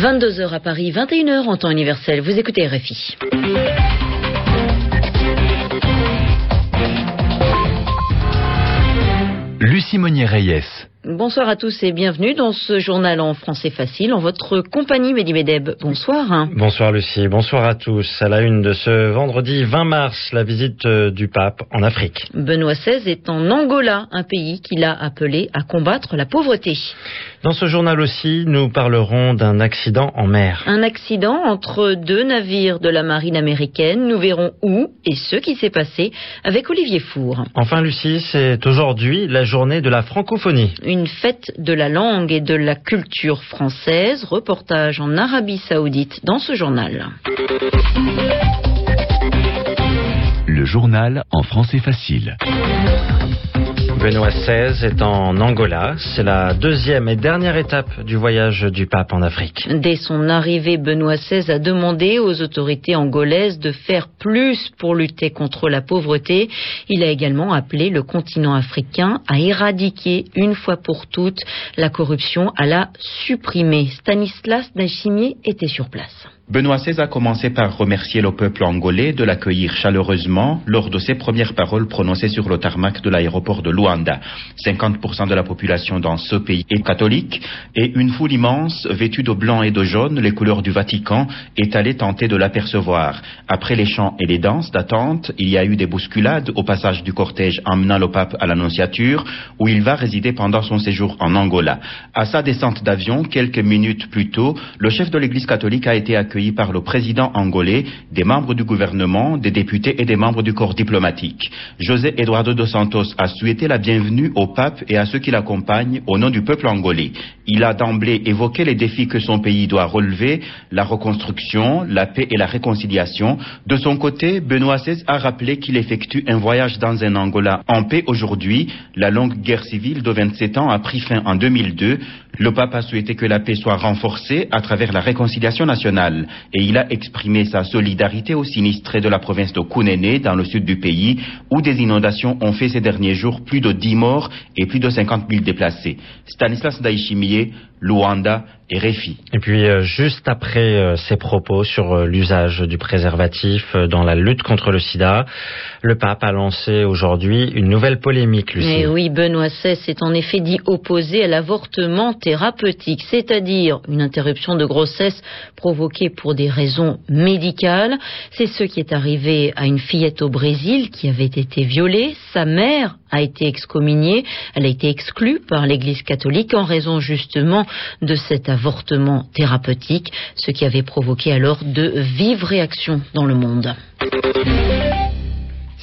22h à Paris, 21h en temps universel. Vous écoutez RFI. Lucie Monnier-Reyes. Bonsoir à tous et bienvenue dans ce journal en français facile en votre compagnie Mehdi Medeb. Bonsoir. Bonsoir Lucie, bonsoir à tous. À la une de ce vendredi 20 mars, la visite euh, du pape en Afrique. Benoît XVI est en Angola, un pays qu'il a appelé à combattre la pauvreté. Dans ce journal aussi, nous parlerons d'un accident en mer. Un accident entre deux navires de la marine américaine. Nous verrons où et ce qui s'est passé avec Olivier Four. Enfin Lucie, c'est aujourd'hui la journée de la francophonie une fête de la langue et de la culture française. Reportage en Arabie Saoudite dans ce journal. Le journal en français facile. Benoît XVI est en Angola. C'est la deuxième et dernière étape du voyage du pape en Afrique. Dès son arrivée, Benoît XVI a demandé aux autorités angolaises de faire plus pour lutter contre la pauvreté. Il a également appelé le continent africain à éradiquer une fois pour toutes la corruption, à la supprimer. Stanislas Nachimier était sur place. Benoît XVI a commencé par remercier le peuple angolais de l'accueillir chaleureusement lors de ses premières paroles prononcées sur le tarmac de l'aéroport de Luanda. 50% de la population dans ce pays est catholique et une foule immense, vêtue de blanc et de jaune, les couleurs du Vatican, est allée tenter de l'apercevoir. Après les chants et les danses d'attente, il y a eu des bousculades au passage du cortège emmenant le pape à l'Annonciature, où il va résider pendant son séjour en Angola. À sa descente d'avion, quelques minutes plus tôt, le chef de l'Église catholique a été accueilli par le président angolais, des membres du gouvernement, des députés et des membres du corps diplomatique. José Eduardo dos Santos a souhaité la bienvenue au pape et à ceux qui l'accompagnent au nom du peuple angolais. Il a d'emblée évoqué les défis que son pays doit relever, la reconstruction, la paix et la réconciliation. De son côté, Benoît XVI a rappelé qu'il effectue un voyage dans un Angola en paix aujourd'hui. La longue guerre civile de 27 ans a pris fin en 2002. Le pape a souhaité que la paix soit renforcée à travers la réconciliation nationale et il a exprimé sa solidarité aux sinistrés de la province de Kunene dans le sud du pays où des inondations ont fait ces derniers jours plus de 10 morts et plus de 50 000 déplacés. Stanislas Daishimiye, Luanda et Réfi. Et puis euh, juste après euh, ces propos sur euh, l'usage du préservatif dans la lutte contre le sida, le pape a lancé aujourd'hui une nouvelle polémique, Lucie. Mais oui, Benoît XVI s'est en effet dit opposé à l'avortement thérapeutique, c'est-à-dire une interruption de grossesse provoquée pour des raisons médicales. C'est ce qui est arrivé à une fillette au Brésil qui avait été violée. Sa mère a été excommuniée. Elle a été exclue par l'Église catholique en raison justement de cet avortement thérapeutique, ce qui avait provoqué alors de vives réactions dans le monde.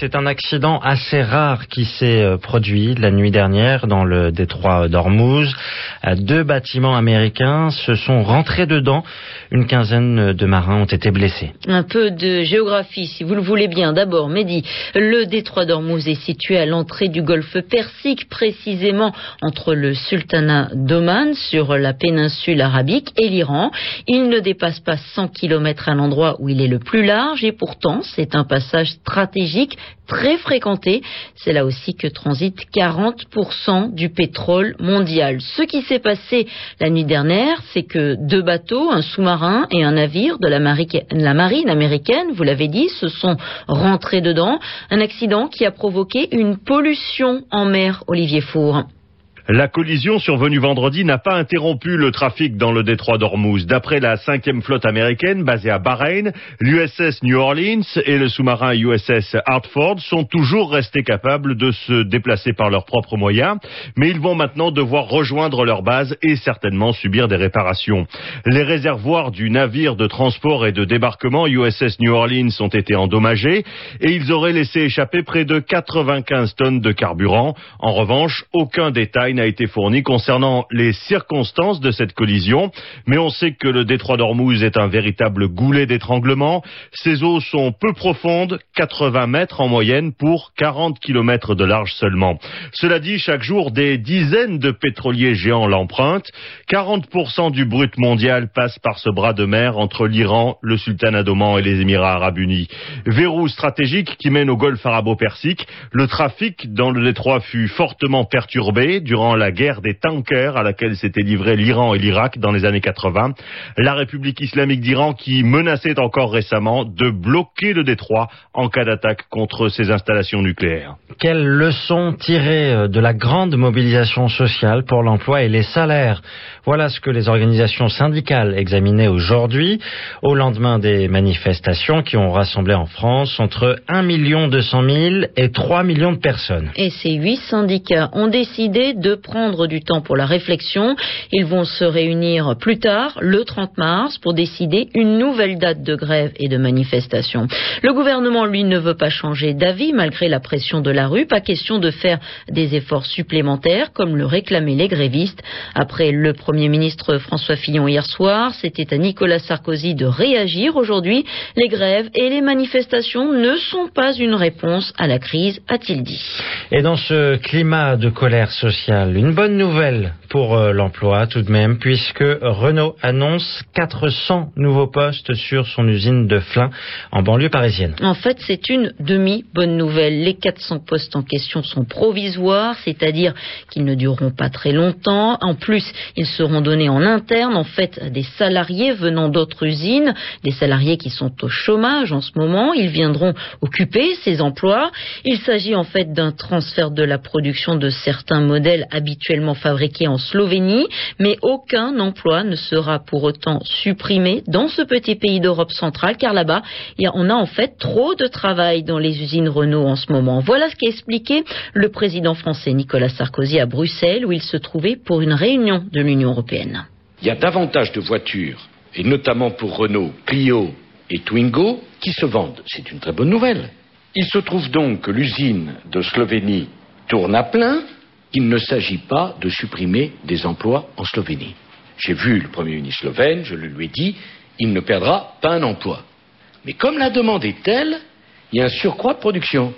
C'est un accident assez rare qui s'est euh, produit la nuit dernière dans le détroit d'Ormuz. Deux bâtiments américains se sont rentrés dedans. Une quinzaine de marins ont été blessés. Un peu de géographie, si vous le voulez bien. D'abord, Mehdi, le détroit d'Ormuz est situé à l'entrée du golfe Persique, précisément entre le sultanat d'Oman sur la péninsule arabique et l'Iran. Il ne dépasse pas 100 km à l'endroit où il est le plus large et pourtant c'est un passage stratégique très fréquenté. C'est là aussi que transite 40% du pétrole mondial. Ce qui s'est passé la nuit dernière, c'est que deux bateaux, un sous-marin et un navire de la, la marine américaine, vous l'avez dit, se sont rentrés dedans. Un accident qui a provoqué une pollution en mer, Olivier Four. La collision survenue vendredi n'a pas interrompu le trafic dans le détroit d'Ormuz. D'après la cinquième flotte américaine basée à Bahreïn, l'USS New Orleans et le sous-marin USS Hartford sont toujours restés capables de se déplacer par leurs propres moyens, mais ils vont maintenant devoir rejoindre leur base et certainement subir des réparations. Les réservoirs du navire de transport et de débarquement USS New Orleans ont été endommagés et ils auraient laissé échapper près de 95 tonnes de carburant. En revanche, aucun détail n'a été fourni concernant les circonstances de cette collision, mais on sait que le détroit d'Ormuz est un véritable goulet d'étranglement. Ses eaux sont peu profondes, 80 mètres en moyenne pour 40 km de large seulement. Cela dit, chaque jour, des dizaines de pétroliers géants l'empruntent. 40% du brut mondial passe par ce bras de mer entre l'Iran, le sultanat d'Oman et les Émirats arabes unis. Verrou stratégique qui mène au golfe arabo-persique, le trafic dans le détroit fut fortement perturbé durant durant la guerre des tankers à laquelle s'étaient livrés l'Iran et l'Irak dans les années 80. La République islamique d'Iran qui menaçait encore récemment de bloquer le détroit en cas d'attaque contre ses installations nucléaires. Quelle leçon tirer euh, de la grande mobilisation sociale pour l'emploi et les salaires? Voilà ce que les organisations syndicales examinaient aujourd'hui, au lendemain des manifestations qui ont rassemblé en France entre 1 200 000 et 3 millions de personnes. Et ces huit syndicats ont décidé de prendre du temps pour la réflexion. Ils vont se réunir plus tard, le 30 mars, pour décider une nouvelle date de grève et de manifestation. Le gouvernement, lui, ne veut pas changer d'avis malgré la pression de la rue. Pas question de faire des efforts supplémentaires comme le réclamaient les grévistes. Après le Premier ministre François Fillon hier soir, c'était à Nicolas Sarkozy de réagir aujourd'hui. Les grèves et les manifestations ne sont pas une réponse à la crise, a-t-il dit. Et dans ce climat de colère sociale, une bonne nouvelle pour euh, l'emploi tout de même, puisque Renault annonce 400 nouveaux postes sur son usine de Flins en banlieue parisienne. En fait, c'est une demi-bonne nouvelle. Les 400 postes en question sont provisoires, c'est-à-dire qu'ils ne dureront pas très longtemps. En plus, ils seront donnés en interne, en fait, à des salariés venant d'autres usines, des salariés qui sont au chômage en ce moment. Ils viendront occuper ces emplois. Il s'agit en fait d'un transfert de la production de certains modèles habituellement fabriqués en Slovénie, mais aucun emploi ne sera pour autant supprimé dans ce petit pays d'Europe centrale, car là-bas, on a en fait trop de travail dans les usines Renault en ce moment. Voilà ce qu'a expliqué le président français Nicolas Sarkozy à Bruxelles, où il se trouvait pour une réunion de l'Union européenne. Il y a davantage de voitures, et notamment pour Renault, Clio et Twingo, qui se vendent. C'est une très bonne nouvelle. Il se trouve donc que l'usine de Slovénie tourne à plein, qu'il ne s'agit pas de supprimer des emplois en Slovénie. J'ai vu le Premier ministre slovène, je le lui ai dit, il ne perdra pas un emploi. Mais comme la demande est telle, il y a un surcroît de production.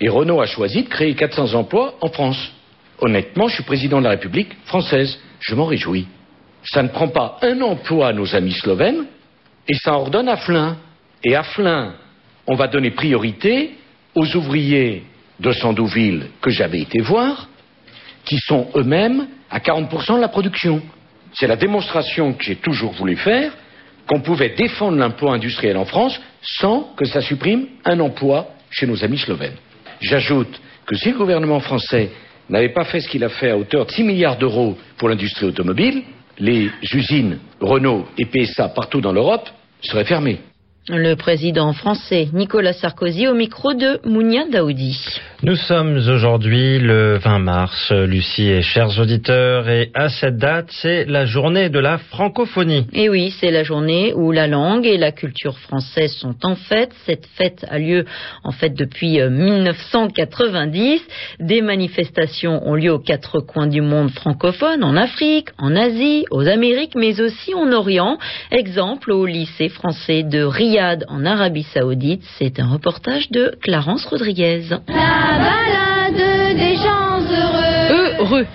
Et Renault a choisi de créer 400 emplois en France. Honnêtement, je suis président de la République française. Je m'en réjouis. Ça ne prend pas un emploi à nos amis slovènes et ça en redonne à Flins. Et à Flins, on va donner priorité aux ouvriers de Sandouville que j'avais été voir, qui sont eux-mêmes à 40% de la production. C'est la démonstration que j'ai toujours voulu faire, qu'on pouvait défendre l'emploi industriel en France sans que ça supprime un emploi chez nos amis slovènes. J'ajoute que si le gouvernement français n'avait pas fait ce qu'il a fait à hauteur de 6 milliards d'euros pour l'industrie automobile, les usines Renault et PSA partout dans l'Europe seraient fermées. Le président français Nicolas Sarkozy au micro de Mounia Daoudi. Nous sommes aujourd'hui le 20 mars, Lucie et chers auditeurs, et à cette date, c'est la journée de la francophonie. Et oui, c'est la journée où la langue et la culture française sont en fête. Cette fête a lieu en fait depuis 1990. Euh, Des manifestations ont lieu aux quatre coins du monde francophone, en Afrique, en Asie, aux Amériques, mais aussi en Orient. Exemple au lycée français de Rio en Arabie Saoudite. C'est un reportage de Clarence Rodriguez.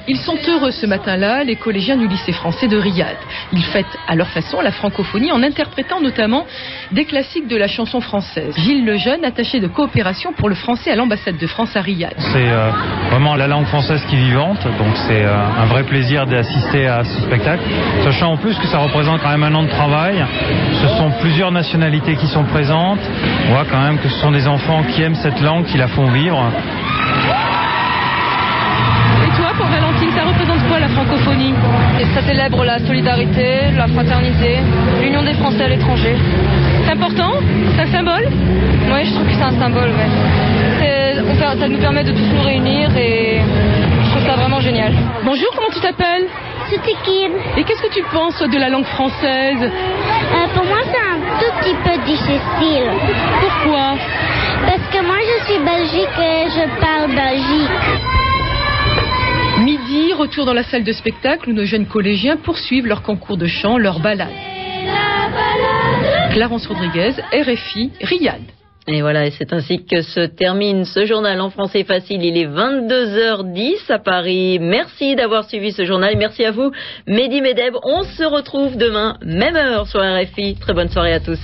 Ils sont heureux ce matin-là, les collégiens du lycée français de Riyad. Ils fêtent à leur façon la francophonie en interprétant notamment des classiques de la chanson française. Gilles Lejeune, attaché de coopération pour le français à l'ambassade de France à Riyad. C'est euh, vraiment la langue française qui est vivante, donc c'est euh, un vrai plaisir d'assister à ce spectacle. Sachant en plus que ça représente quand même un an de travail. Ce sont plusieurs nationalités qui sont présentes. On voit quand même que ce sont des enfants qui aiment cette langue, qui la font vivre. Ça célèbre la solidarité, la fraternité, l'union des Français à l'étranger. C'est important C'est un symbole Oui, je trouve que c'est un symbole. Ouais. C'est- on fait- ça nous permet de tous nous réunir et je trouve ça vraiment génial. Bonjour, comment tu t'appelles? C'était Kim. Et qu'est-ce que tu penses de la langue française? Euh, pour moi, c'est un tout petit peu difficile. Pourquoi? Parce que moi, je suis belgique et je parle belgique. Retour dans la salle de spectacle où nos jeunes collégiens poursuivent leur concours de chant, leur balade. Clarence Rodriguez, RFI, Riyad. Et voilà, c'est ainsi que se termine ce journal en français facile. Il est 22h10 à Paris. Merci d'avoir suivi ce journal. Merci à vous, Mehdi Medeb. On se retrouve demain, même heure sur RFI. Très bonne soirée à tous.